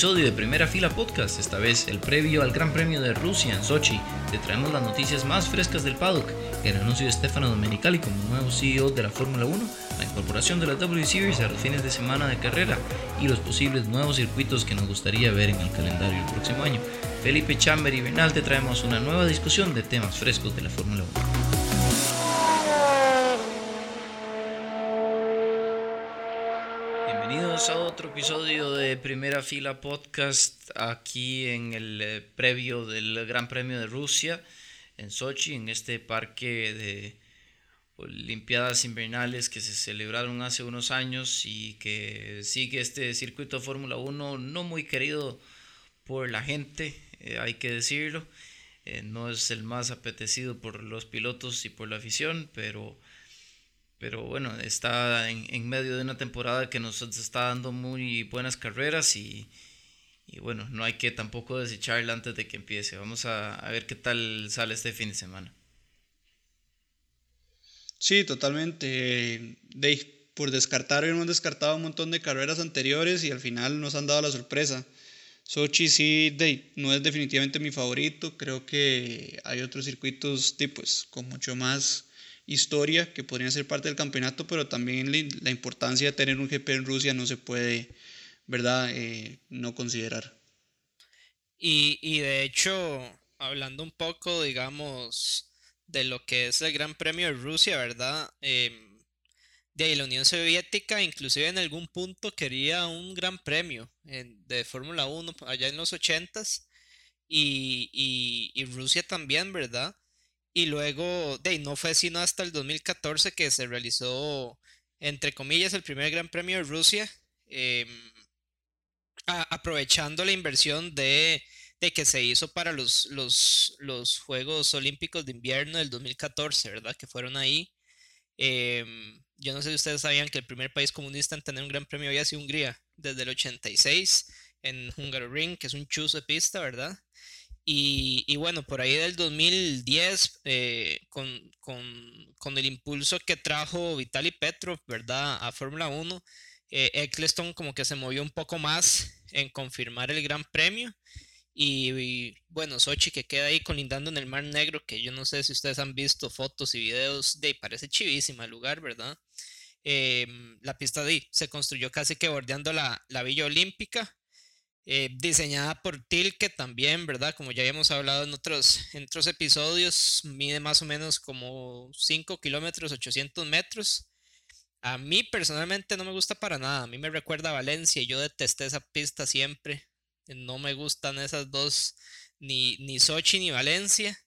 episodio de Primera Fila Podcast, esta vez el previo al Gran Premio de Rusia en Sochi. Te traemos las noticias más frescas del paddock, el anuncio de Stefano Domenicali como nuevo CEO de la Fórmula 1, la incorporación de la W Series a los fines de semana de carrera y los posibles nuevos circuitos que nos gustaría ver en el calendario el próximo año. Felipe Chamber y Bernal te traemos una nueva discusión de temas frescos de la Fórmula 1. A otro episodio de Primera Fila Podcast aquí en el eh, previo del Gran Premio de Rusia en Sochi, en este parque de Olimpiadas Invernales que se celebraron hace unos años y que sigue este circuito Fórmula 1 no muy querido por la gente, eh, hay que decirlo. Eh, no es el más apetecido por los pilotos y por la afición, pero pero bueno, está en, medio de una temporada que nos está dando muy buenas carreras y, bueno, no hay que tampoco desecharla antes de que empiece. Vamos a, ver qué tal sale este fin de semana. Sí, totalmente. De, por descartar, hemos descartado un montón de carreras anteriores y al final nos han dado la sorpresa. Sochi sí, de, no es definitivamente mi favorito. Creo que hay otros circuitos pues, con mucho más historia que podrían ser parte del campeonato, pero también la importancia de tener un GP en Rusia no se puede, ¿verdad?, eh, no considerar. Y, de hecho, hablando un poco, digamos, de lo que es el Gran Premio de Rusia, ¿verdad? Em, de la Unión Soviética inclusive en algún punto quería un gran premio de Fórmula 1 allá en los 80s y, y Rusia también, ¿verdad? Y luego, de no fue sino hasta el 2014 que se realizó, entre comillas, el primer Gran Premio de Rusia, em, aprovechando la inversión de, que se hizo para los, los, los, Juegos Olímpicos de Invierno del 2014, ¿verdad? Que fueron ahí. Em, yo no sé si ustedes sabían que el primer país comunista en tener un Gran Premio había sido Hungría, desde el 86 en Hungaroring, que es un chuzo de pista, ¿verdad? Y, bueno, por ahí del 2010, eh, con, con, el impulso que trajo Vitaly Petrov, ¿verdad? A Fórmula 1, eh, Eccleston como que se movió un poco más en confirmar el Gran Premio. Y, bueno, Sochi que queda ahí colindando en el Mar Negro, que yo no sé si ustedes han visto fotos y videos, de parece chivísima el lugar, ¿verdad? Em, la pista de se construyó casi que bordeando la, la Villa Olímpica eh, diseñada por Tilke también, ¿verdad? Como ya habíamos hablado en otros, episodios, mide más o menos como 5 kilómetros, 800 metros. A mí personalmente no me gusta para nada, a mí me recuerda a Valencia y yo detesté esa pista siempre. No me gustan esas dos, ni, Sochi ni Valencia.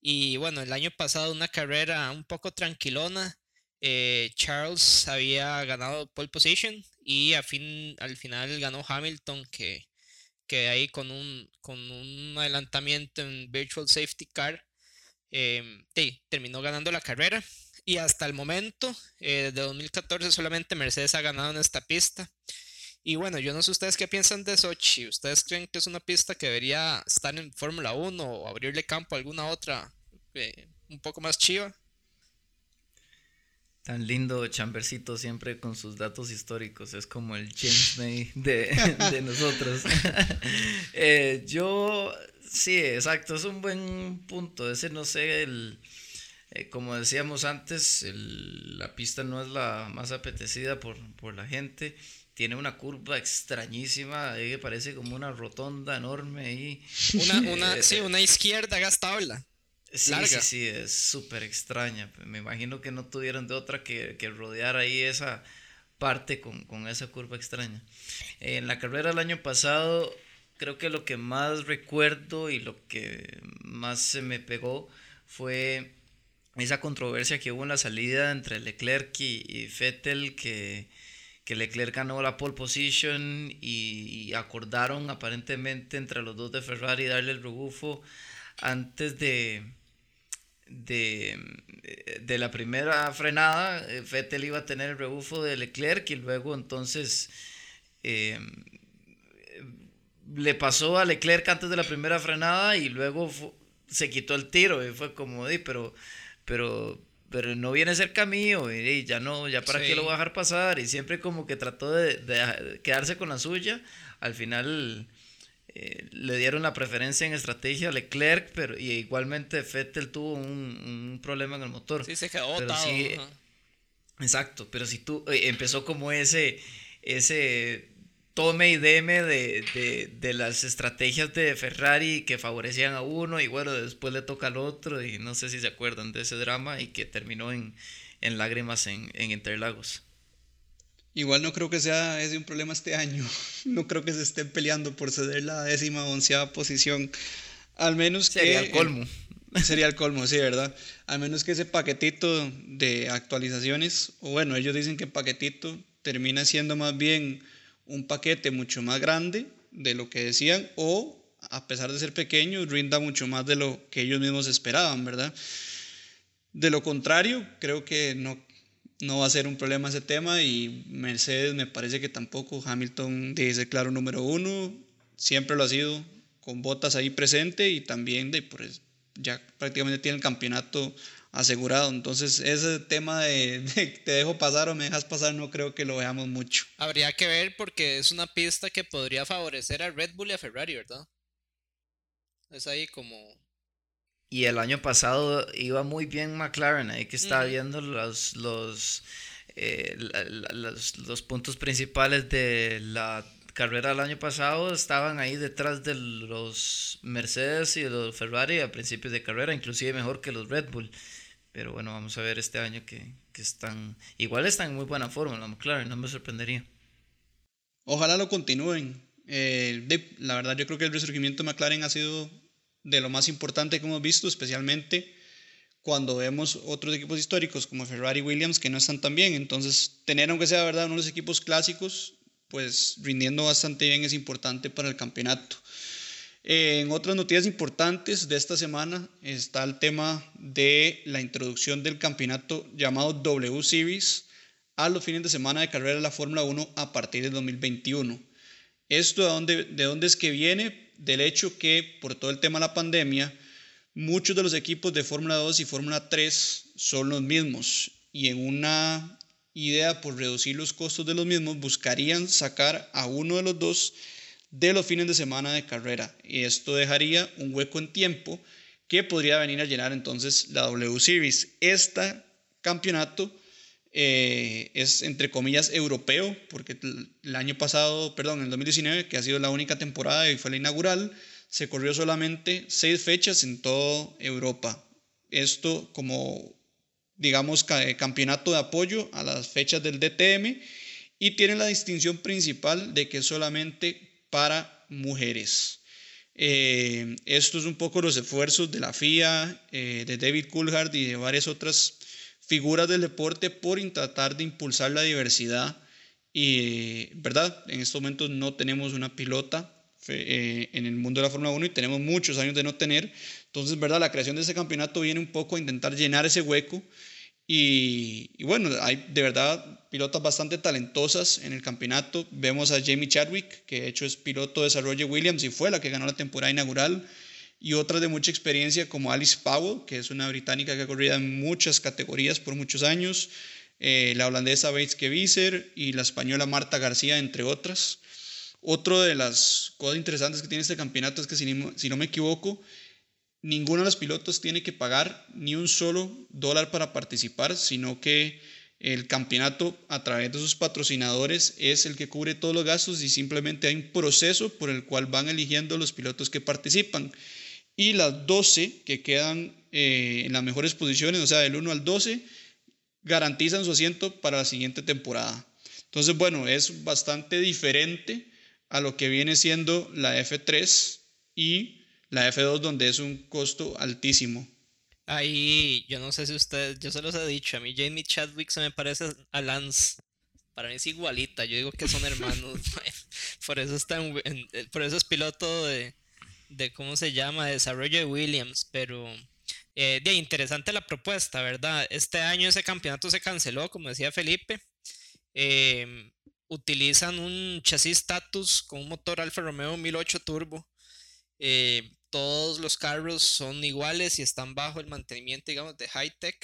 Y bueno, el año pasado una carrera un poco tranquilona. Eh, Charles había ganado pole position y al final ganó Hamilton, que que ahí con un, con un adelantamiento en Virtual Safety Car, em, terminó ganando la carrera. Y hasta el momento, eh, de 2014, solamente Mercedes ha ganado en esta pista. Y bueno, yo no sé ustedes qué piensan de Sochi. ¿Ustedes creen que es una pista que debería estar en Fórmula 1 o abrirle campo a alguna otra eh, un poco más chiva? Tan lindo Chambercito siempre con sus datos históricos, es como el James May de, nosotros. Eh, yo, sí, exacto, es un buen punto. Ese no sé, el, eh, como decíamos antes, la pista no es la más apetecida por, la gente. Tiene una curva extrañísima, que parece como una rotonda enorme ahí. Una, una, eh, sí, una izquierda gastable. Sí, sí, sí, es súper extraña. Me imagino que no tuvieron de otra que, rodear ahí esa parte con, esa curva extraña. En la carrera del año pasado, creo que lo que más recuerdo y lo que más se me pegó fue esa controversia que hubo en la salida entre Leclerc y, y Vettel, que, que Leclerc ganó la pole position y, acordaron aparentemente entre los dos de Ferrari darle el rebufo antes de, de, de, la primera frenada, eh, Vettel iba a tener el rebufo de Leclerc y luego entonces eh, le pasó a Leclerc antes de la primera frenada y luego se quitó el tiro y fue como, di, pero, pero, pero no viene cerca mío y, ya no, ya para qué lo voy a dejar pasar y siempre como que trató de, de quedarse con la suya. Al final eh, le dieron la preferencia en estrategia a Leclerc, pero y igualmente Vettel tuvo un, problema en el motor. Sí, se quedó Exacto, pero si tú eh, empezó como ese, ese tome y deme de, de, las estrategias de Ferrari que favorecían a uno y bueno, después le toca al otro y no sé si se acuerdan de ese drama y que terminó en, en lágrimas en, en Interlagos. Igual no creo que sea ese un problema este año. No creo que se estén peleando por ceder la décima o onceava posición. Al menos que. Sería el colmo. Sería el colmo, sí, ¿verdad? Al menos que ese paquetito de actualizaciones, o bueno, ellos dicen que paquetito termina siendo más bien un paquete mucho más grande de lo que decían, o a pesar de ser pequeño, rinda mucho más de lo que ellos mismos esperaban, ¿verdad? De lo contrario, creo que no, no va a ser un problema ese tema y Mercedes me parece que tampoco. Hamilton dice claro número uno, siempre lo ha sido, con botas ahí presente y también de, pues, ya prácticamente tiene el campeonato asegurado. Entonces, ese tema de, te dejo pasar o me dejas pasar, no creo que lo veamos mucho. Habría que ver porque es una pista que podría favorecer a Red Bull y a Ferrari, ¿verdad? Es ahí como. Y el año pasado iba muy bien McLaren, ahí que está viendo los, los, eh, los, los puntos principales de la carrera del año pasado estaban ahí detrás de los Mercedes y los Ferrari a principios de carrera, inclusive mejor que los Red Bull. Pero bueno, vamos a ver este año que, están, igual están en muy buena forma, la McLaren, no me sorprendería. Ojalá lo continúen. Eh, la verdad yo creo que el resurgimiento de McLaren ha sido de lo más importante que hemos visto, especialmente cuando vemos otros equipos históricos como Ferrari y Williams que no están tan bien. Entonces, tener aunque sea verdad uno de los equipos clásicos pues rindiendo bastante bien es importante para el campeonato. En otras noticias importantes de esta semana está el tema de la introducción del campeonato llamado W Series a los fines de semana de carrera de la Fórmula 1 a partir de 2021. ¿Esto de dónde, de dónde es que viene? Del hecho que por todo el tema de la pandemia, muchos de los equipos de Fórmula 2 y Fórmula 3 son los mismos y en una idea por reducir los costos de los mismos, buscarían sacar a uno de los dos de los fines de semana de carrera. Y esto dejaría un hueco en tiempo que podría venir a llenar entonces la W Series. Este campeonato eh, es entre comillas europeo, porque el año pasado, perdón, el 2019, que ha sido la única temporada y fue la inaugural, se corrió solamente seis fechas en toda Europa. Esto como digamos, eh, campeonato de apoyo a las fechas del DTM y tiene la distinción principal de que es solamente para mujeres. Eh, esto es un poco los esfuerzos de la FIA, eh, de David Coulthard y de varias otras figuras del deporte por tratar de impulsar la diversidad. Y, ¿verdad? En estos momentos no tenemos una pilota en el mundo de la Fórmula 1 y tenemos muchos años de no tener. Entonces, ¿verdad? La creación de ese campeonato viene un poco a intentar llenar ese hueco y, bueno, hay de verdad pilotas bastante talentosas en el campeonato. Vemos a Jamie Chadwick, que de hecho es piloto de desarrollo Williams y fue la que ganó la temporada inaugural. Y otras de mucha experiencia como Alice Powell, que es una británica que ha corrido en muchas categorías por muchos años. Eh, la holandesa Bates Wieser y la española Marta García, entre otras. Otro de las cosas interesantes que tiene este campeonato es que, si, si no me equivoco, ninguno de los pilotos tiene que pagar ni un solo dólar para participar, sino que el campeonato a través de sus patrocinadores es el que cubre todos los gastos y simplemente hay un proceso por el cual van eligiendo los pilotos que participan. Y las 12 que quedan eh, en las mejores posiciones, o sea, del 1 al 12, garantizan su asiento para la siguiente temporada. Entonces, bueno, es bastante diferente a lo que viene siendo la F3 y la F2 donde es un costo altísimo. Ahí, yo no sé si ustedes, yo se los he dicho, a mí Jamie Chadwick se me parece a Lance. Para mí es igualita, yo digo que son hermanos. por eso está por eso es piloto de, de ¿cómo se llama? desarrollo de Williams, pero eh, de interesante la propuesta, ¿verdad? Este año ese campeonato se canceló, como decía Felipe. Em, utilizan un chasis status con un motor Alfa Romeo 1008 turbo. Eh, todos los carros son iguales y están bajo el mantenimiento, digamos, de high tech.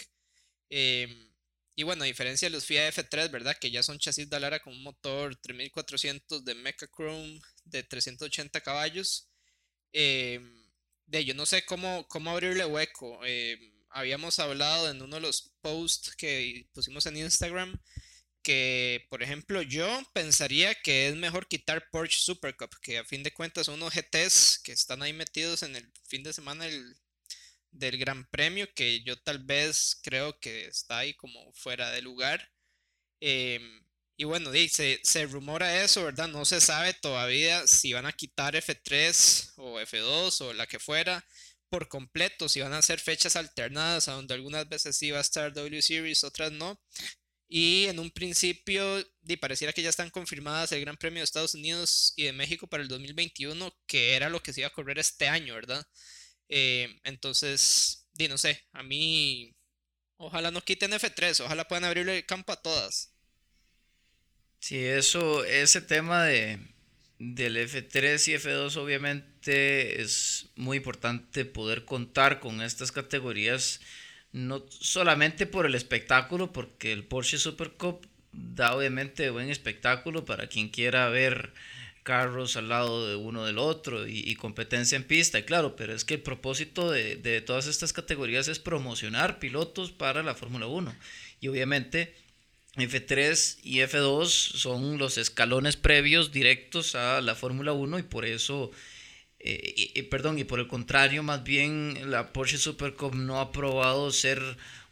Em, y bueno, a diferencia de los FIA F3, ¿verdad? Que ya son chasis de Alara con un motor 3400 de Mecha Chrome de 380 caballos. Eh, de yo no sé cómo, cómo abrirle hueco. Eh, habíamos hablado en uno de los posts que pusimos en Instagram que, por ejemplo, yo pensaría que es mejor quitar Porsche Super Cup, que a fin de cuentas son unos GTs que están ahí metidos en el fin de semana del, del Gran Premio, que yo tal vez creo que está ahí como fuera de lugar. Em, y bueno, se, se rumora eso, ¿verdad? No se sabe todavía si van a quitar F3 o F2 o la que fuera por completo, si van a hacer fechas alternadas, a donde algunas veces sí va a estar W Series, otras no. Y en un principio, di, pareciera que ya están confirmadas el Gran Premio de Estados Unidos y de México para el 2021, que era lo que se iba a correr este año, ¿verdad? Eh, entonces, di, no sé, a mí, ojalá no quiten F3, ojalá puedan abrirle el campo a todas. Sí, eso, ese tema de, del F3 y F2 obviamente es muy importante poder contar con estas categorías, no solamente por el espectáculo, porque el Porsche Super Cup da obviamente buen espectáculo para quien quiera ver carros al lado de uno del otro y, competencia en pista, y claro, pero es que el propósito de, de todas estas categorías es promocionar pilotos para la Fórmula 1 y obviamente F3 y F2 son los escalones previos directos a la Fórmula 1 y por eso, eh, perdón, y por el contrario, más bien la Porsche Super Cup no ha probado ser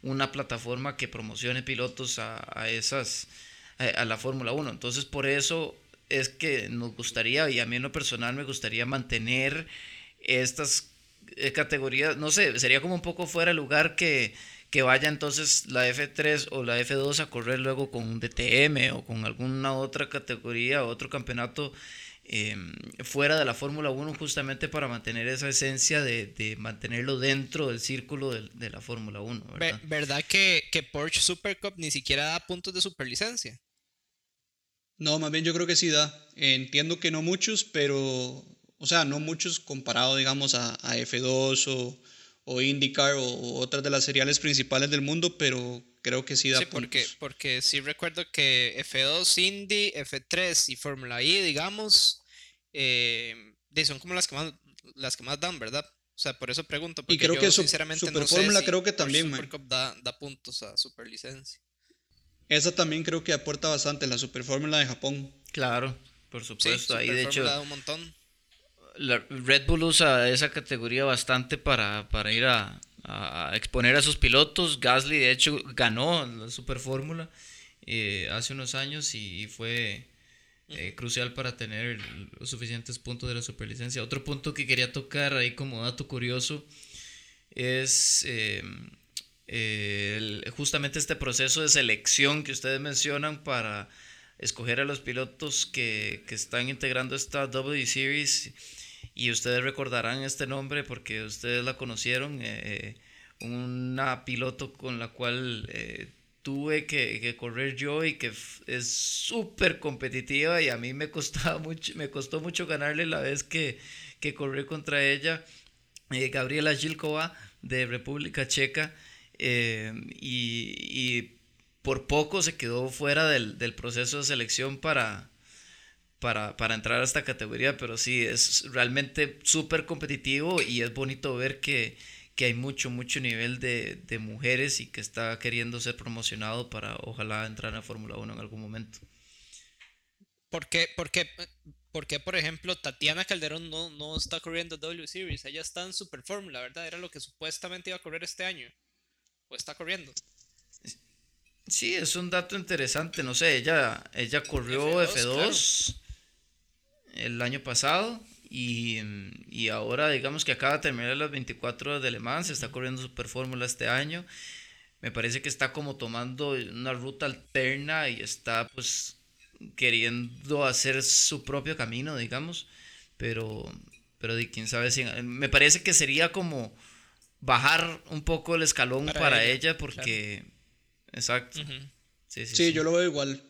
una plataforma que promocione pilotos a, a esas, a, la Fórmula 1. Entonces por eso es que nos gustaría, y a mí en lo personal me gustaría mantener estas eh, categorías, no sé, sería como un poco fuera de lugar que que vaya entonces la F3 o la F2 a correr luego con un DTM o con alguna otra categoría o otro campeonato em, fuera de la Fórmula 1 justamente para mantener esa esencia de, mantenerlo dentro del círculo de, la Fórmula 1. ¿Verdad, ¿verdad que, que, Porsche Super Cup ni siquiera da puntos de superlicencia? No, más bien yo creo que sí da. Entiendo que no muchos, pero, o sea, no muchos comparado, digamos, a, a F2 o o IndyCar o, otras de las seriales principales del mundo, pero creo que sí da sí, porque, porque sí recuerdo que F2, Indy, F3 y Fórmula E, digamos, eh, son como las que más las que más dan, ¿verdad? O sea, por eso pregunto. y creo que sinceramente Super Fórmula creo que también. Super da, da, puntos a Super Licencia. Esa también creo que aporta bastante, la Super Fórmula de Japón. Claro, por supuesto. Ahí de hecho. Da un montón la Red Bull usa esa categoría bastante para, ir a, exponer a sus pilotos. Gasly, de hecho, ganó la Super Fórmula eh, hace unos años y, fue eh, crucial para tener los suficientes puntos de la superlicencia. Otro punto que quería tocar ahí como dato curioso es em, justamente este proceso de selección que ustedes mencionan para escoger a los pilotos que, que están integrando esta W Series y ustedes recordarán este nombre porque ustedes la conocieron, eh, una piloto con la cual eh, tuve que, correr yo y que es súper competitiva y a mí me costaba mucho, me costó mucho ganarle la vez que, que corrí contra ella, eh, Gabriela Gilkova de República Checa y, y, por poco se quedó fuera del, del proceso de selección para, para, entrar a esta categoría, pero sí, es realmente súper competitivo y es bonito ver que, hay mucho, mucho nivel de, mujeres y que está queriendo ser promocionado para ojalá entrar a Fórmula 1 en algún momento. ¿Por qué, por qué, por, por ejemplo, Tatiana Calderón no, no está corriendo W Series? Ella está en Super Fórmula, ¿verdad? Era lo que supuestamente iba a correr este año. ¿O está corriendo? Sí, es un dato interesante, no sé, ella, ella corrió F2, el año pasado y, ahora digamos que acaba de terminar las 24 horas de Le Mans, se está corriendo Super Fórmula este año. Me parece que está como tomando una ruta alterna y está pues queriendo hacer su propio camino, digamos, pero pero de quién sabe si me parece que sería como bajar un poco el escalón para, ella, porque exacto. sí, sí, sí, yo lo veo igual.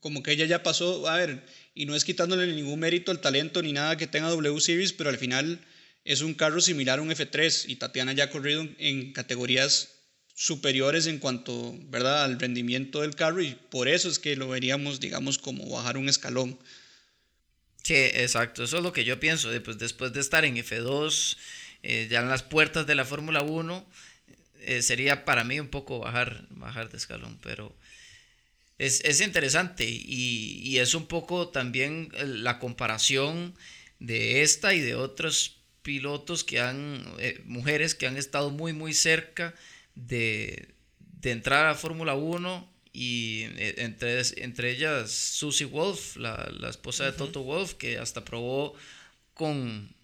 Como que ella ya pasó, a ver, y no es quitándole ningún mérito al talento ni nada que tenga W Series, pero al final es un carro similar a un F3 y Tatiana ya ha corrido en categorías superiores en cuanto ¿verdad? al rendimiento del carro y por eso es que lo veríamos, digamos, como bajar un escalón. Sí, exacto, eso es lo que yo pienso. Pues después de estar en F2, eh, ya en las puertas de la Fórmula 1, eh, sería para mí un poco bajar, bajar de escalón, pero es, es interesante y, y, es un poco también la comparación de esta y de otros pilotos que han, eh, mujeres que han estado muy, muy cerca de, de entrar a Fórmula 1 y eh, entre, entre ellas Susie Wolf, la, la esposa de Toto Wolf, que hasta probó con,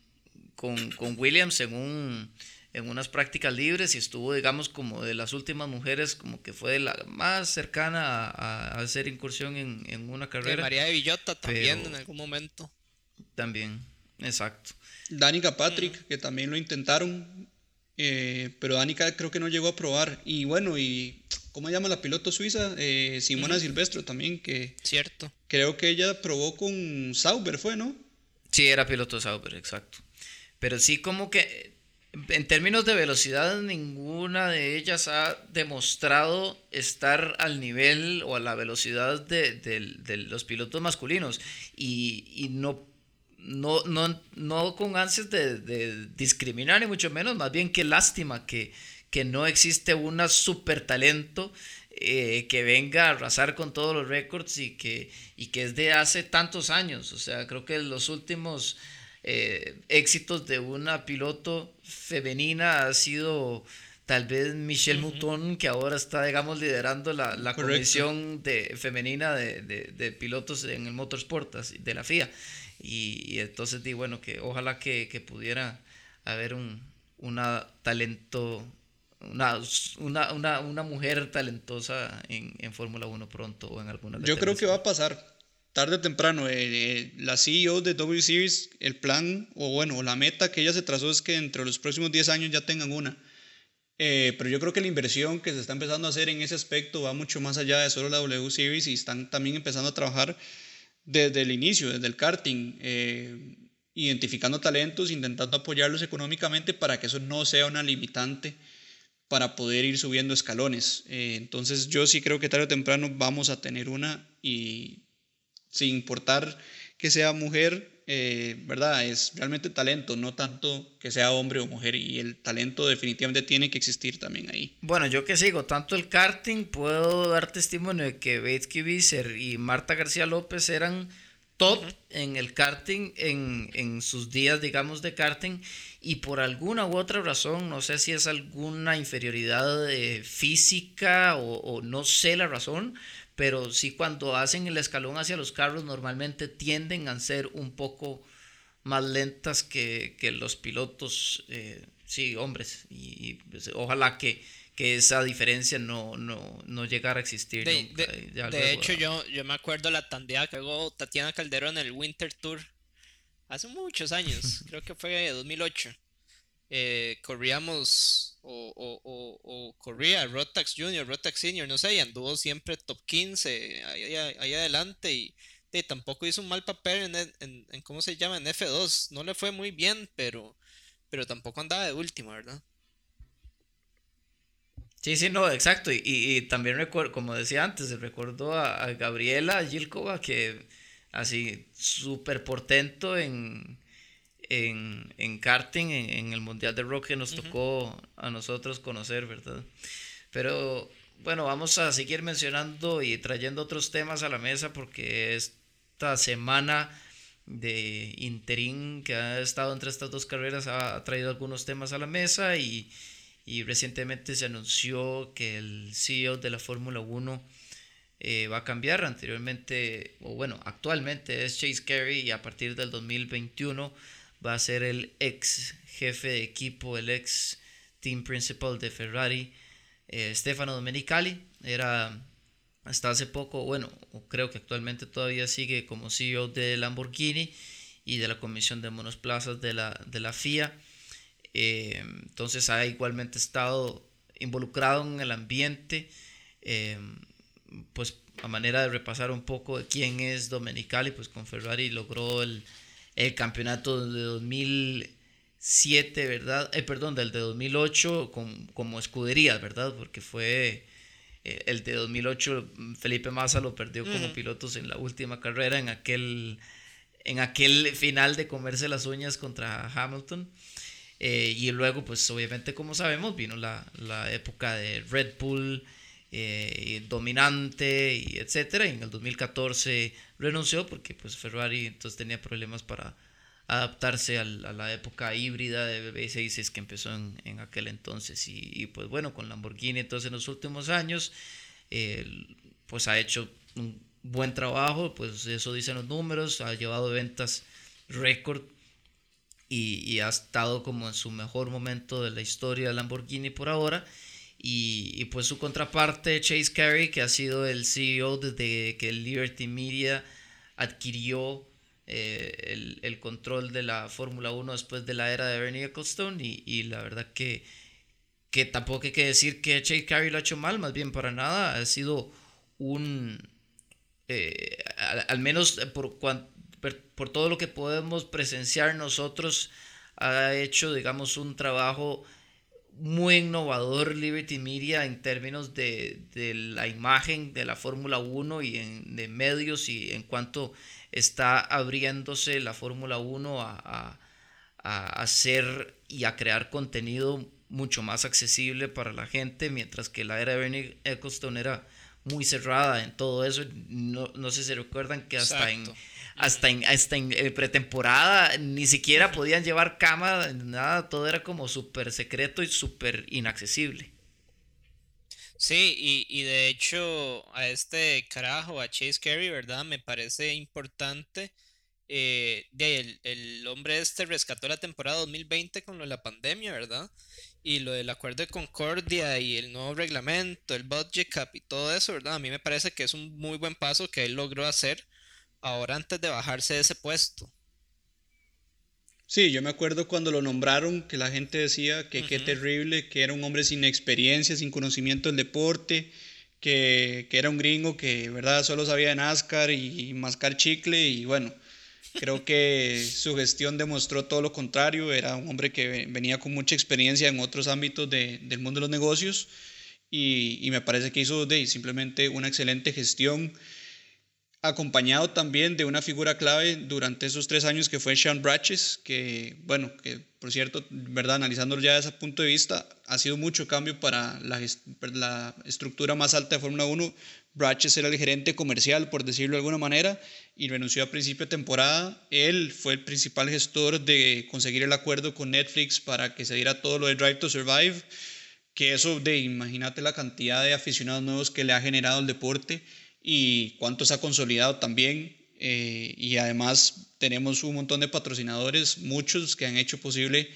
con, con Williams en, un, en unas prácticas libres y estuvo, digamos, como de las últimas mujeres, como que fue la más cercana a, a hacer incursión en, en una carrera. María de Villota también en algún momento. También, exacto. Danica Patrick, que también lo intentaron, eh, pero Danica creo que no llegó a probar. Y bueno, y ¿cómo se llama la piloto suiza? Eh, Simona Silvestro también, que... Cierto. Creo que ella probó con Sauber, ¿fue, no? Sí, era piloto Sauber, exacto. Pero sí como que en términos de velocidad ninguna de ellas ha demostrado estar al nivel o a la velocidad de, los pilotos masculinos. Y, no con ansias de, discriminar, ni mucho menos, más bien qué lástima que, que no existe un super talento eh, que venga a arrasar con todos los récords y que, y que es de hace tantos años. O sea, creo que los últimos eh, éxitos de una piloto femenina ha sido tal vez Michelle Mouton, que ahora está, digamos, liderando la, la comisión de, femenina de, de, de, pilotos en el motorsport de la FIA. Y, entonces di bueno que ojalá que, que pudiera haber un una talento una, una, una, una mujer talentosa en, en Fórmula 1 pronto o en alguna Yo creo que va a pasar tarde o temprano. Eh, eh, la CEO de W Series, el plan o bueno, la meta que ella se trazó es que entre los próximos 10 años ya tengan una. Eh, pero yo creo que la inversión que se está empezando a hacer en ese aspecto va mucho más allá de solo la W Series y están también empezando a trabajar desde el inicio, desde el karting, eh, identificando talentos, intentando apoyarlos económicamente para que eso no sea una limitante para poder ir subiendo escalones. Entonces yo sí creo que tarde o temprano vamos a tener una y sin importar que sea mujer, eh, ¿verdad? Es realmente talento, no tanto que sea hombre o mujer. Y el talento definitivamente tiene que existir también ahí. Bueno, yo que sigo tanto el karting, puedo dar testimonio de que Betsky Visser y Marta García López eran top en el karting en, en, sus días, digamos, de karting. Y por alguna u otra razón, no sé si es alguna inferioridad eh, física o, o no sé la razón, pero sí cuando hacen el escalón hacia los carros normalmente tienden a ser un poco más lentas que, que los pilotos, eh, sí, hombres, y, pues, ojalá que, que, esa diferencia no, no, no llegara a existir. De, nunca, de, de luego, hecho, yo, yo me acuerdo la tandea que hago Tatiana Calderón en el Winter Tour hace muchos años, creo que fue 2008. Eh, corríamos o, o, o, corría Rotax Junior, Rotax Senior, no sé, y anduvo siempre top 15 ahí, adelante y, tampoco hizo un mal papel en, en, en, ¿cómo se llama? En F2, no le fue muy bien, pero, pero tampoco andaba de última, ¿verdad? Sí, sí, no, exacto, y, y, también como decía antes, recuerdo a, a Gabriela Gilkova que así súper portento en en, en karting, en, en, el Mundial de Rock que nos uh -huh. tocó a nosotros conocer, ¿verdad? Pero bueno, vamos a seguir mencionando y trayendo otros temas a la mesa porque esta semana de interín que ha estado entre estas dos carreras ha traído algunos temas a la mesa y, y recientemente se anunció que el CEO de la Fórmula 1 eh, va a cambiar anteriormente, o bueno, actualmente es Chase Carey y a partir del 2021 va a ser el ex jefe de equipo, el ex team principal de Ferrari, eh, Stefano Domenicali. Era hasta hace poco, bueno, creo que actualmente todavía sigue como CEO de Lamborghini y de la Comisión de Monosplazas de la, de la FIA. Eh, entonces ha igualmente estado involucrado en el ambiente, eh, pues a manera de repasar un poco de quién es Domenicali, pues con Ferrari logró el, el campeonato de 2007, ¿verdad? Eh, perdón, del de 2008 como escudería, ¿verdad? Porque fue eh, el de 2008, Felipe Massa lo perdió como pilotos en la última carrera, en aquel, en aquel final de comerse las uñas contra Hamilton. Eh, y luego, pues obviamente, como sabemos, vino la, la época de Red Bull eh, dominante y etcétera. Y en el 2014 renunció porque pues Ferrari entonces tenía problemas para adaptarse a la época híbrida de V6 que empezó en, aquel entonces. Y, pues bueno, con Lamborghini entonces en los últimos años, pues ha hecho un buen trabajo, pues eso dicen los números, ha llevado ventas récord y, y, ha estado como en su mejor momento de la historia de Lamborghini por ahora. Y, pues su contraparte, Chase Carey, que ha sido el CEO desde que Liberty Media adquirió eh, el, control de la Fórmula 1 después de la era de Bernie Ecclestone. Y, la verdad que, que tampoco hay que decir que Chase Carey lo ha hecho mal, más bien para nada. Ha sido un. Eh, al, menos por, por todo lo que podemos presenciar nosotros, ha hecho, digamos, un trabajo muy innovador Liberty Media en términos de, la imagen de la Fórmula 1 y en, de medios y en cuanto está abriéndose la Fórmula 1 a, hacer y a crear contenido mucho más accesible para la gente, mientras que la era de Bernie Ecclestone era muy cerrada en todo eso. No, no sé si se recuerdan que hasta en hasta en, hasta en eh, pretemporada ni siquiera podían llevar cámara, nada, todo era como súper secreto y súper inaccesible. Sí, y, y, de hecho a este carajo, a Chase Carey, ¿verdad? Me parece importante. Eh, de el, el, hombre este rescató la temporada 2020 con lo de la pandemia, ¿verdad? Y lo del acuerdo de Concordia y el nuevo reglamento, el budget cap y todo eso, ¿verdad? A mí me parece que es un muy buen paso que él logró hacer ahora antes de bajarse de ese puesto. Sí, yo me acuerdo cuando lo nombraron, que la gente decía que qué terrible, que era un hombre sin experiencia, sin conocimiento del deporte, que, era un gringo que, verdad, solo sabía de NASCAR y, mascar chicle y bueno, creo que su gestión demostró todo lo contrario, era un hombre que venía con mucha experiencia en otros ámbitos del mundo de los negocios y, y me parece que hizo de, simplemente una excelente gestión acompañado también de una figura clave durante esos tres años que fue Sean Bratches, que, bueno, que por cierto, verdad, analizándolo ya desde ese punto de vista, ha sido mucho cambio para la, la estructura más alta de Fórmula 1. Bratches era el gerente comercial, por decirlo de alguna manera, y renunció a principio de temporada. Él fue el principal gestor de conseguir el acuerdo con Netflix para que se diera todo lo de Drive to Survive, que eso de, imagínate la cantidad de aficionados nuevos que le ha generado el deporte y cuánto se ha consolidado también. Eh, y además tenemos un montón de patrocinadores, muchos que han hecho posible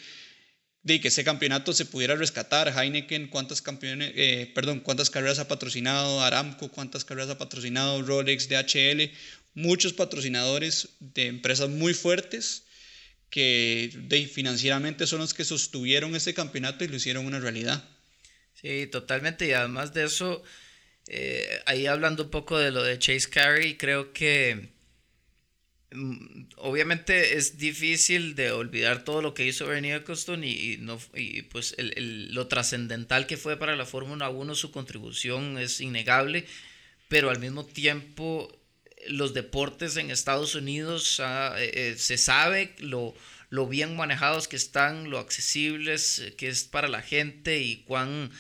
de que ese campeonato se pudiera rescatar. Heineken, cuántas campeones, eh, perdón, cuántas carreras ha patrocinado, Aramco, cuántas carreras ha patrocinado, Rolex, DHL, muchos patrocinadores de empresas muy fuertes que de, financieramente son los que sostuvieron ese campeonato y lo hicieron una realidad. Sí, totalmente. Y además de eso, eh, ahí hablando un poco de lo de Chase Carey, creo que obviamente es difícil de olvidar todo lo que hizo Bernie Ecclestone y, no, y pues lo trascendental que fue para la Fórmula 1, su contribución es innegable, pero al mismo tiempo los deportes en Estados Unidos ah, eh, eh, se sabe lo, lo bien manejados que están, lo accesibles que es para la gente y cuán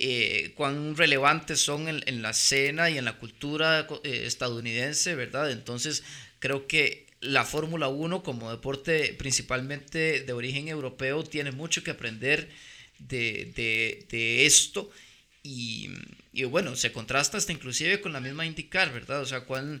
eh, cuán relevantes son en, la escena y en la cultura eh, estadounidense, ¿verdad? Entonces, creo que la Fórmula 1 como deporte principalmente de origen europeo tiene mucho que aprender de, esto y, bueno, se contrasta hasta inclusive con la misma IndyCar, ¿verdad? O sea, cuán...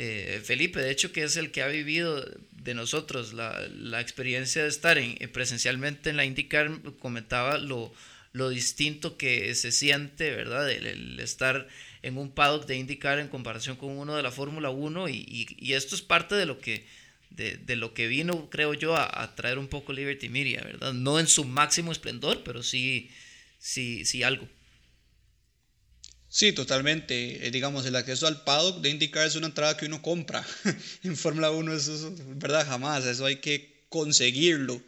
Eh, Felipe, de hecho, que es el que ha vivido de nosotros la, experiencia de estar en, presencialmente en la IndyCar, comentaba lo, lo distinto que se siente, ¿verdad? El, estar en un paddock de indicar en comparación con uno de la Fórmula 1 y, esto es parte de lo que, de, lo que vino, creo yo, a, traer un poco Liberty Media, ¿verdad? No en su máximo esplendor, pero sí, sí, sí algo. Sí, totalmente. Eh, digamos, el acceso al paddock de indicar es una entrada que uno compra. en Fórmula 1 eso es verdad, jamás. Eso hay que conseguirlo.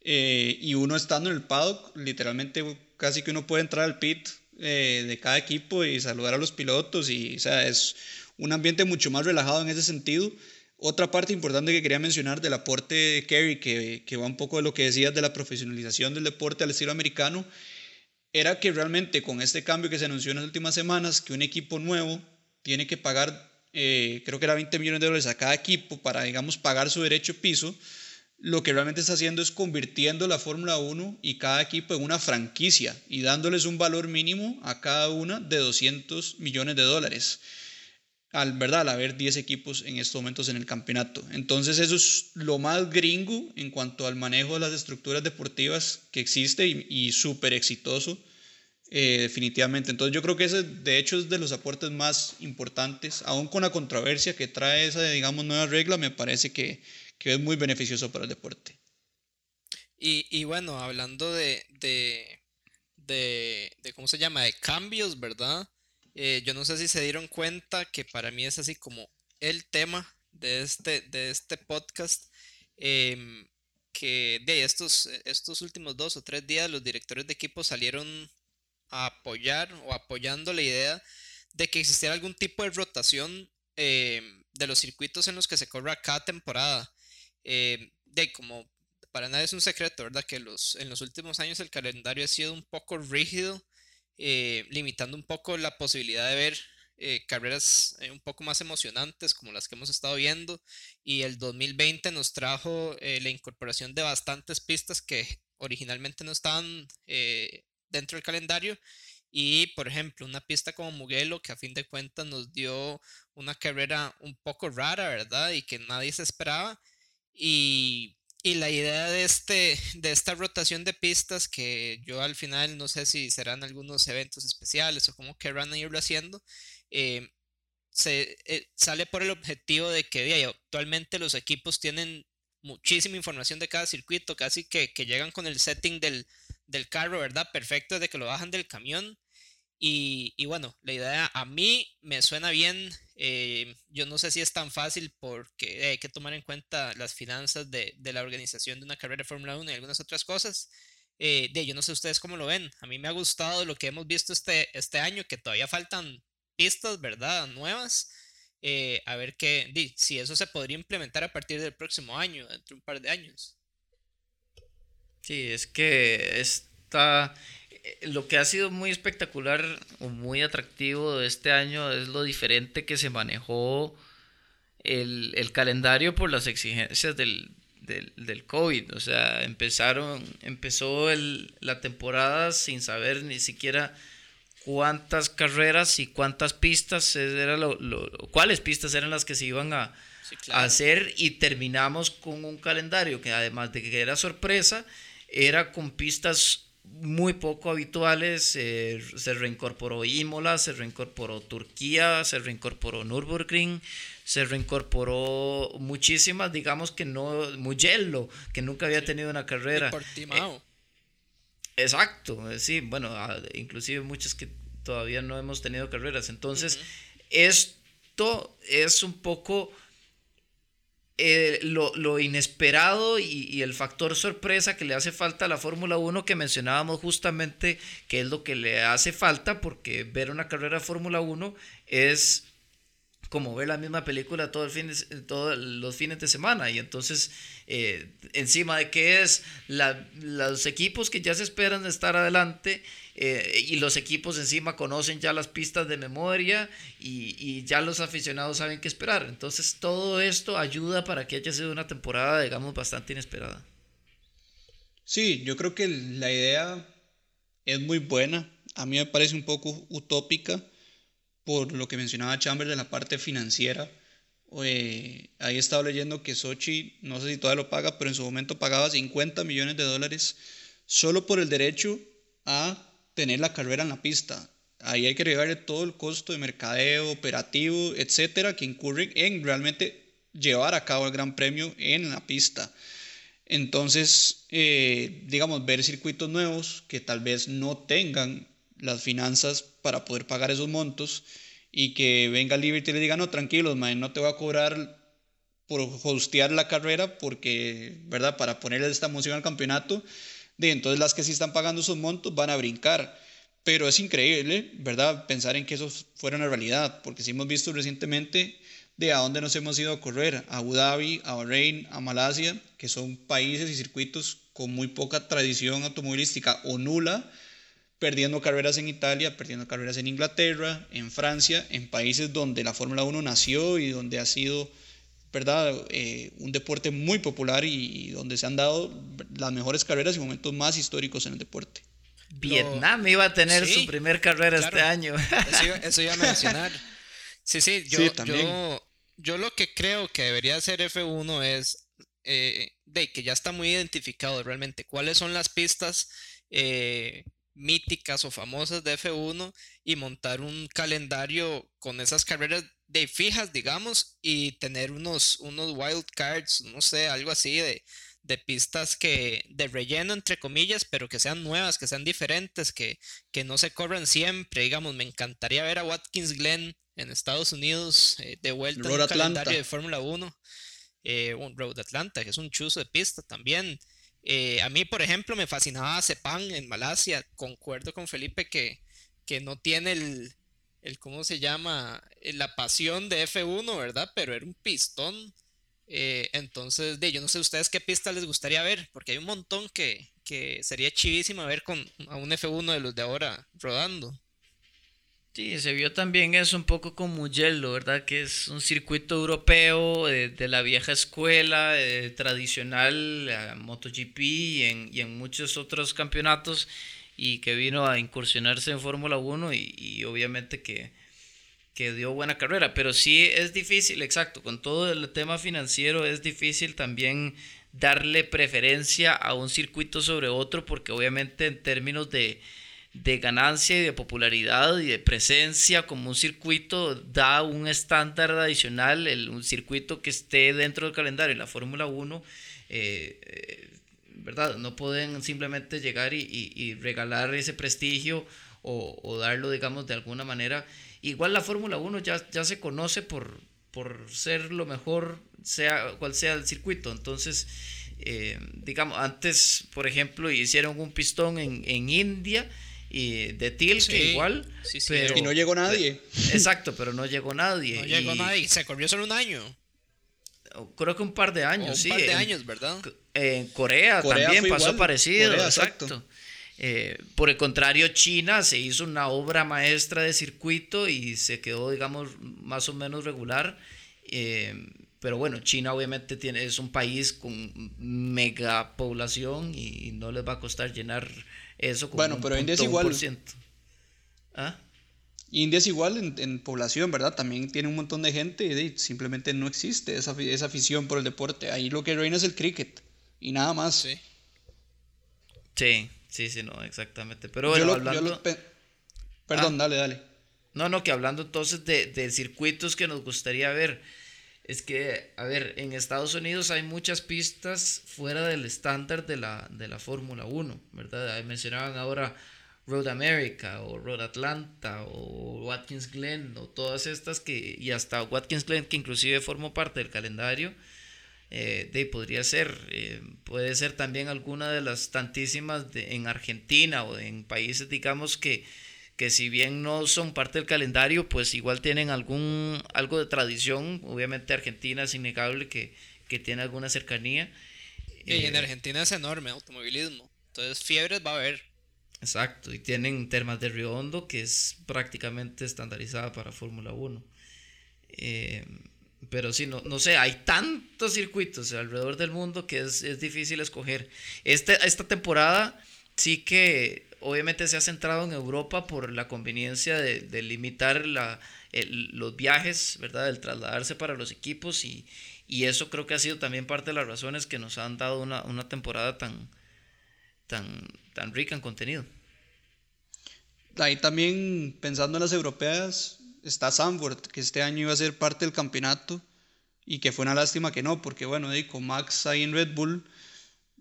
eh, y uno estando en el paddock, literalmente casi que uno puede entrar al pit eh, de cada equipo y saludar a los pilotos y o sea, es un ambiente mucho más relajado en ese sentido. Otra parte importante que quería mencionar del aporte de Kerry, que, que va un poco de lo que decías de la profesionalización del deporte al estilo americano, era que realmente con este cambio que se anunció en las últimas semanas, que un equipo nuevo tiene que pagar, eh, creo que era 20 millones de dólares a cada equipo para, digamos, pagar su derecho piso, lo que realmente está haciendo es convirtiendo la Fórmula 1 y cada equipo en una franquicia y dándoles un valor mínimo a cada una de 200 millones de dólares. Al, ¿verdad? al haber 10 equipos en estos momentos en el campeonato. Entonces eso es lo más gringo en cuanto al manejo de las estructuras deportivas que existe y, y súper exitoso eh, definitivamente. Entonces yo creo que ese de hecho es de los aportes más importantes, aún con la controversia que trae esa, digamos, nueva regla, me parece que, que es muy beneficioso para el deporte. Y, y bueno, hablando de, de, de, ¿cómo se llama? De cambios, ¿verdad? Eh, yo no sé si se dieron cuenta que para mí es así como el tema de este, de este podcast. Em, que de estos, estos últimos dos o tres días los directores de equipo salieron a apoyar o apoyando la idea de que existiera algún tipo de rotación em, de los circuitos en los que se corra cada temporada. Eh, de como para nadie es un secreto, ¿verdad? Que los, en los últimos años el calendario ha sido un poco rígido, eh, limitando un poco la posibilidad de ver eh, carreras un poco más emocionantes como las que hemos estado viendo. Y el 2020 nos trajo la incorporación de bastantes pistas que originalmente no estaban dentro del calendario. Y, por ejemplo, una pista como Mugello, que a fin de cuentas nos dio una carrera un poco rara, ¿verdad? Y que nadie se esperaba. Y, la idea de, este, de esta rotación de pistas, que yo al final no sé si serán algunos eventos especiales o cómo querrán irlo haciendo, eh, se, eh, sale por el objetivo de que actualmente los equipos tienen muchísima información de cada circuito, casi que, que llegan con el setting del, del carro, ¿verdad? Perfecto desde que lo bajan del camión. Y, bueno, la idea a mí me suena bien. Eh, yo no sé si es tan fácil porque hay que tomar en cuenta las finanzas de, de la organización de una carrera de Fórmula 1 y algunas otras cosas. Eh, de, yo no sé ustedes cómo lo ven. A mí me ha gustado lo que hemos visto este, este año, que todavía faltan pistas, ¿verdad? Nuevas. Eh, a ver qué, si eso se podría implementar a partir del próximo año, dentro de un par de años. Sí, es que está lo que ha sido muy espectacular o muy atractivo de este año es lo diferente que se manejó el, calendario por las exigencias del, del, COVID. O sea, empezaron, empezó el, la temporada sin saber ni siquiera cuántas carreras y cuántas pistas era lo, cuáles pistas eran las que se iban a, a hacer y terminamos con un calendario que además de que era sorpresa, era con pistas muy poco habituales. Eh, se reincorporó Imola, se reincorporó Turquía, se reincorporó Nürburgring, se reincorporó muchísimas, digamos que no, Mugello, que nunca había tenido una carrera. Eh, exacto, eh, sí, bueno, ah, inclusive muchas que todavía no hemos tenido carreras. Entonces, esto es un poco eh, lo, inesperado y, el factor sorpresa que le hace falta a la Fórmula 1 que mencionábamos justamente que es lo que le hace falta porque ver una carrera de Fórmula 1 es como ver la misma película todos los fines de semana y entonces eh, encima de que es los equipos que ya se esperan estar adelante eh, y los equipos encima conocen ya las pistas de memoria y, ya los aficionados saben qué esperar. Entonces todo esto ayuda para que haya sido una temporada, digamos, bastante inesperada. Sí, yo creo que la idea es muy buena. A mí me parece un poco utópica por lo que mencionaba Chambers de la parte financiera. Eh, ahí he estado leyendo que Sochi, no sé si todavía lo paga, pero en su momento pagaba 50 millones de dólares solo por el derecho a tener la carrera en la pista. Ahí hay que agregarle todo el costo de mercadeo, operativo, etcétera, que incurre en realmente llevar a cabo el Gran Premio en la pista. Entonces, eh, digamos, ver circuitos nuevos que tal vez no tengan las finanzas para poder pagar esos montos y que venga Liberty y le diga, no, tranquilos, man, no te voy a cobrar por hostear la carrera, porque, ¿verdad? Para ponerle esta emoción al campeonato, de entonces las que sí están pagando esos montos van a brincar. Pero es increíble, ¿verdad? Pensar en que eso fuera una realidad, porque sí hemos visto recientemente de a dónde nos hemos ido a correr, a Abu Dhabi, a Bahrein, a Malasia, que son países y circuitos con muy poca tradición automovilística o nula, perdiendo carreras en Italia, perdiendo carreras en Inglaterra, en Francia, en países donde la Fórmula 1 nació y donde ha sido ¿verdad? Eh, un deporte muy popular y, donde se han dado las mejores carreras y momentos más históricos en el deporte. Vietnam iba a tener su primer carrera este año. Eso iba, a mencionar. Sí, sí, yo, yo, lo que creo que debería hacer F1 es eh, de que ya está muy identificado realmente cuáles son las pistas eh, míticas o famosas de F1 y montar un calendario con esas carreras de fijas, digamos, y tener unos, unos wild cards, no sé, algo así de, de pistas que de relleno entre comillas, pero que sean nuevas, que sean diferentes, que, que no se corran siempre. Digamos, me encantaría ver a Watkins Glen en Estados Unidos eh, de vuelta en un calendario de Fórmula 1. Eh, un Road Atlanta, que es un chuzo de pista también. Eh, a mí, por ejemplo, me fascinaba Sepang en Malasia. Concuerdo con Felipe que, que no tiene el, el cómo se llama, eh, la pasión de F1, ¿verdad? Pero era un pistón. Eh, entonces, de, yo no sé ustedes qué pista les gustaría ver, porque hay un montón que, que sería chivísimo ver con a un F1 de los de ahora rodando. Sí, se vio también eso un poco con Mugello, ¿verdad? Que es un circuito europeo de, la vieja escuela, tradicional, MotoGP y en, y en muchos otros campeonatos y que vino a incursionarse en Fórmula 1 y, obviamente que, que, dio buena carrera. Pero sí es difícil, exacto, con todo el tema financiero es difícil también darle preferencia a un circuito sobre otro porque obviamente en términos de, de ganancia y de popularidad y de presencia como un circuito da un estándar adicional, el, un circuito que esté dentro del calendario. La Fórmula 1 eh, ¿verdad? No pueden simplemente llegar y, regalar ese prestigio o, darlo, digamos, de alguna manera. Igual la Fórmula 1 ya, ya se conoce por, por ser lo mejor, sea cual sea el circuito. Entonces, eh, digamos, antes, por ejemplo, hicieron un pistón en, en India y de Til, que igual. pero, y no llegó nadie. Exacto, pero no llegó nadie. No llegó nadie, se corrió solo un año. Creo que un par de años, sí. Un par de años, ¿verdad? En Corea, también pasó parecido, exacto. Eh, por el contrario, China se hizo una obra maestra de circuito y se quedó, digamos, más o menos regular. Eh, pero bueno, China obviamente tiene, es un país con mega población y no les va a costar llenar eso. Con bueno, pero India es igual. ¿Ah? India es igual en, población, ¿verdad? También tiene un montón de gente y simplemente no existe esa, esa afición por el deporte. Ahí lo que reina es el cricket y nada más. Sí. Sí, sí, sí, no, exactamente. Pero bueno, hablando... Perdón, ah. dale, dale. No, no, que hablando entonces de, de, circuitos que nos gustaría ver, es que, a ver, en Estados Unidos hay muchas pistas fuera del estándar de la, de la Fórmula 1, ¿verdad? Mencionaban ahora Road America o Road Atlanta o Watkins Glen o todas estas que, y hasta Watkins Glen que inclusive formó parte del calendario eh, de, podría ser, eh, puede ser también alguna de las tantísimas de, en Argentina o en países, digamos, que, que si bien no son parte del calendario, pues igual tienen algún, algo de tradición. Obviamente Argentina es innegable que, que tiene alguna cercanía. Y en eh, Argentina es enorme automovilismo. Entonces fiebres va a haber. Exacto, y tienen Termas de Río Hondo, que es prácticamente estandarizada para Fórmula 1. Eh, pero sí, no, no sé, hay tantos circuitos alrededor del mundo que es, es difícil escoger. Este, esta temporada sí que obviamente se ha centrado en Europa por la conveniencia de, limitar los viajes, ¿verdad? El trasladarse para los equipos y, y, eso creo que ha sido también parte de las razones que nos han dado una, temporada tan, tan, tan rica en contenido. Ahí también, pensando en las europeas, está Zandvoort, que este año iba a ser parte del campeonato y que fue una lástima que no, porque bueno, con Max ahí en Red Bull,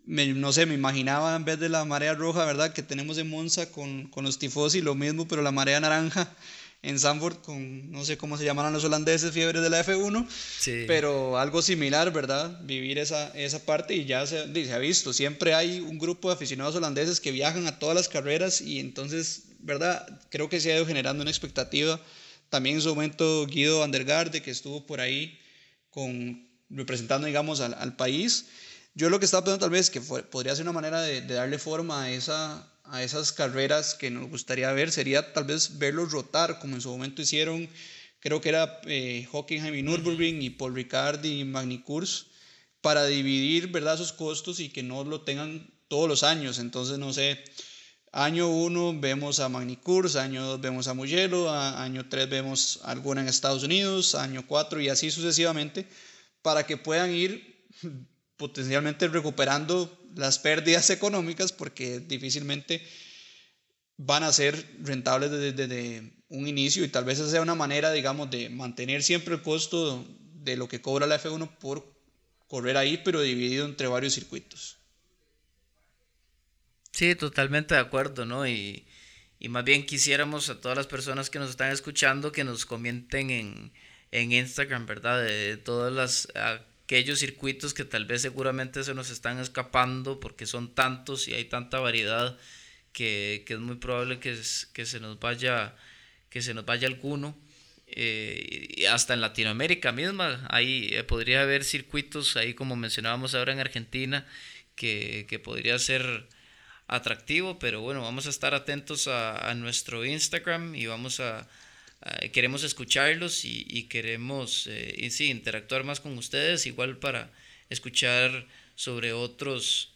no sé, me imaginaba en vez de la marea roja, ¿verdad? Que tenemos en Monza con, con los tifosi, lo mismo, pero la marea naranja en Zandvoort con, no sé cómo se llaman los holandeses, fiebres de la F1, pero algo similar, ¿verdad? Vivir esa, esa parte y ya se, se, ha visto, siempre hay un grupo de aficionados holandeses que viajan a todas las carreras y entonces, ¿verdad? Creo que se ha ido generando una expectativa. También en su momento Guido Van der Garde, que estuvo por ahí con, representando, digamos, al, al país. Yo lo que estaba pensando tal vez que podría ser una manera de, de darle forma a esa, a esas carreras que nos gustaría ver sería tal vez verlos rotar, como en su momento hicieron, creo que era eh, Hockenheim y Nürburgring y Paul Ricard y Magny para dividir ¿verdad? esos costos y que no lo tengan todos los años. Entonces, no sé, año 1 vemos a Magny año 2 vemos a Mugello, año 3 vemos alguna en Estados Unidos, año 4 y así sucesivamente, para que puedan ir potencialmente recuperando las pérdidas económicas porque difícilmente van a ser rentables desde, un inicio y tal vez esa sea una manera, digamos, de mantener siempre el costo de lo que cobra la F1 por correr ahí, pero dividido entre varios circuitos. Sí, totalmente de acuerdo, ¿no? Y, más bien quisiéramos a todas las personas que nos están escuchando que nos comenten en, en Instagram, ¿verdad? De todas las aquellos circuitos que tal vez seguramente se nos están escapando porque son tantos y hay tanta variedad que, es muy probable que, que, se nos vaya que se nos vaya alguno eh, hasta en Latinoamérica misma. Ahí eh, podría haber circuitos ahí como mencionábamos ahora en Argentina que, que, podría ser atractivo pero bueno vamos a estar atentos a, a nuestro Instagram y vamos a Ah, queremos escucharlos y, queremos eh, sí, interactuar más con ustedes, igual para escuchar sobre otros,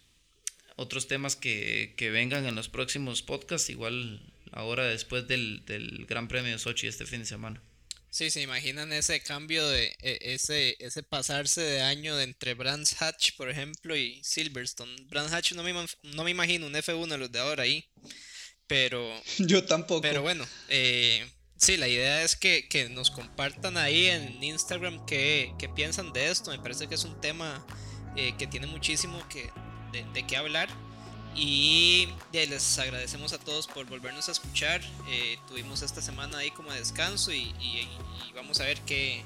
otros temas que, vengan en los próximos podcasts, igual ahora después del, Gran Premio de Sochi este fin de semana. Sí, se imaginan ese cambio de e, ese, ese pasarse de año de entre Brands Hatch, por ejemplo, y Silverstone. Brands Hatch no me, no me imagino un F1 de los de ahora ahí, pero... Yo tampoco. Pero bueno, eh, Sí, la idea es que, nos compartan ahí en Instagram qué, piensan de esto. Me parece que es un tema eh, que tiene muchísimo que, de, qué hablar. Y les agradecemos a todos por volvernos a escuchar. Eh, tuvimos esta semana ahí como descanso y, vamos a ver qué,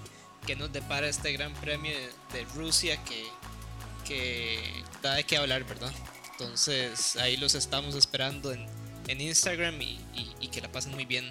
nos depara este gran premio de, Rusia que, que, da de qué hablar, ¿verdad? Entonces ahí los estamos esperando en, en Instagram y que la pasen muy bien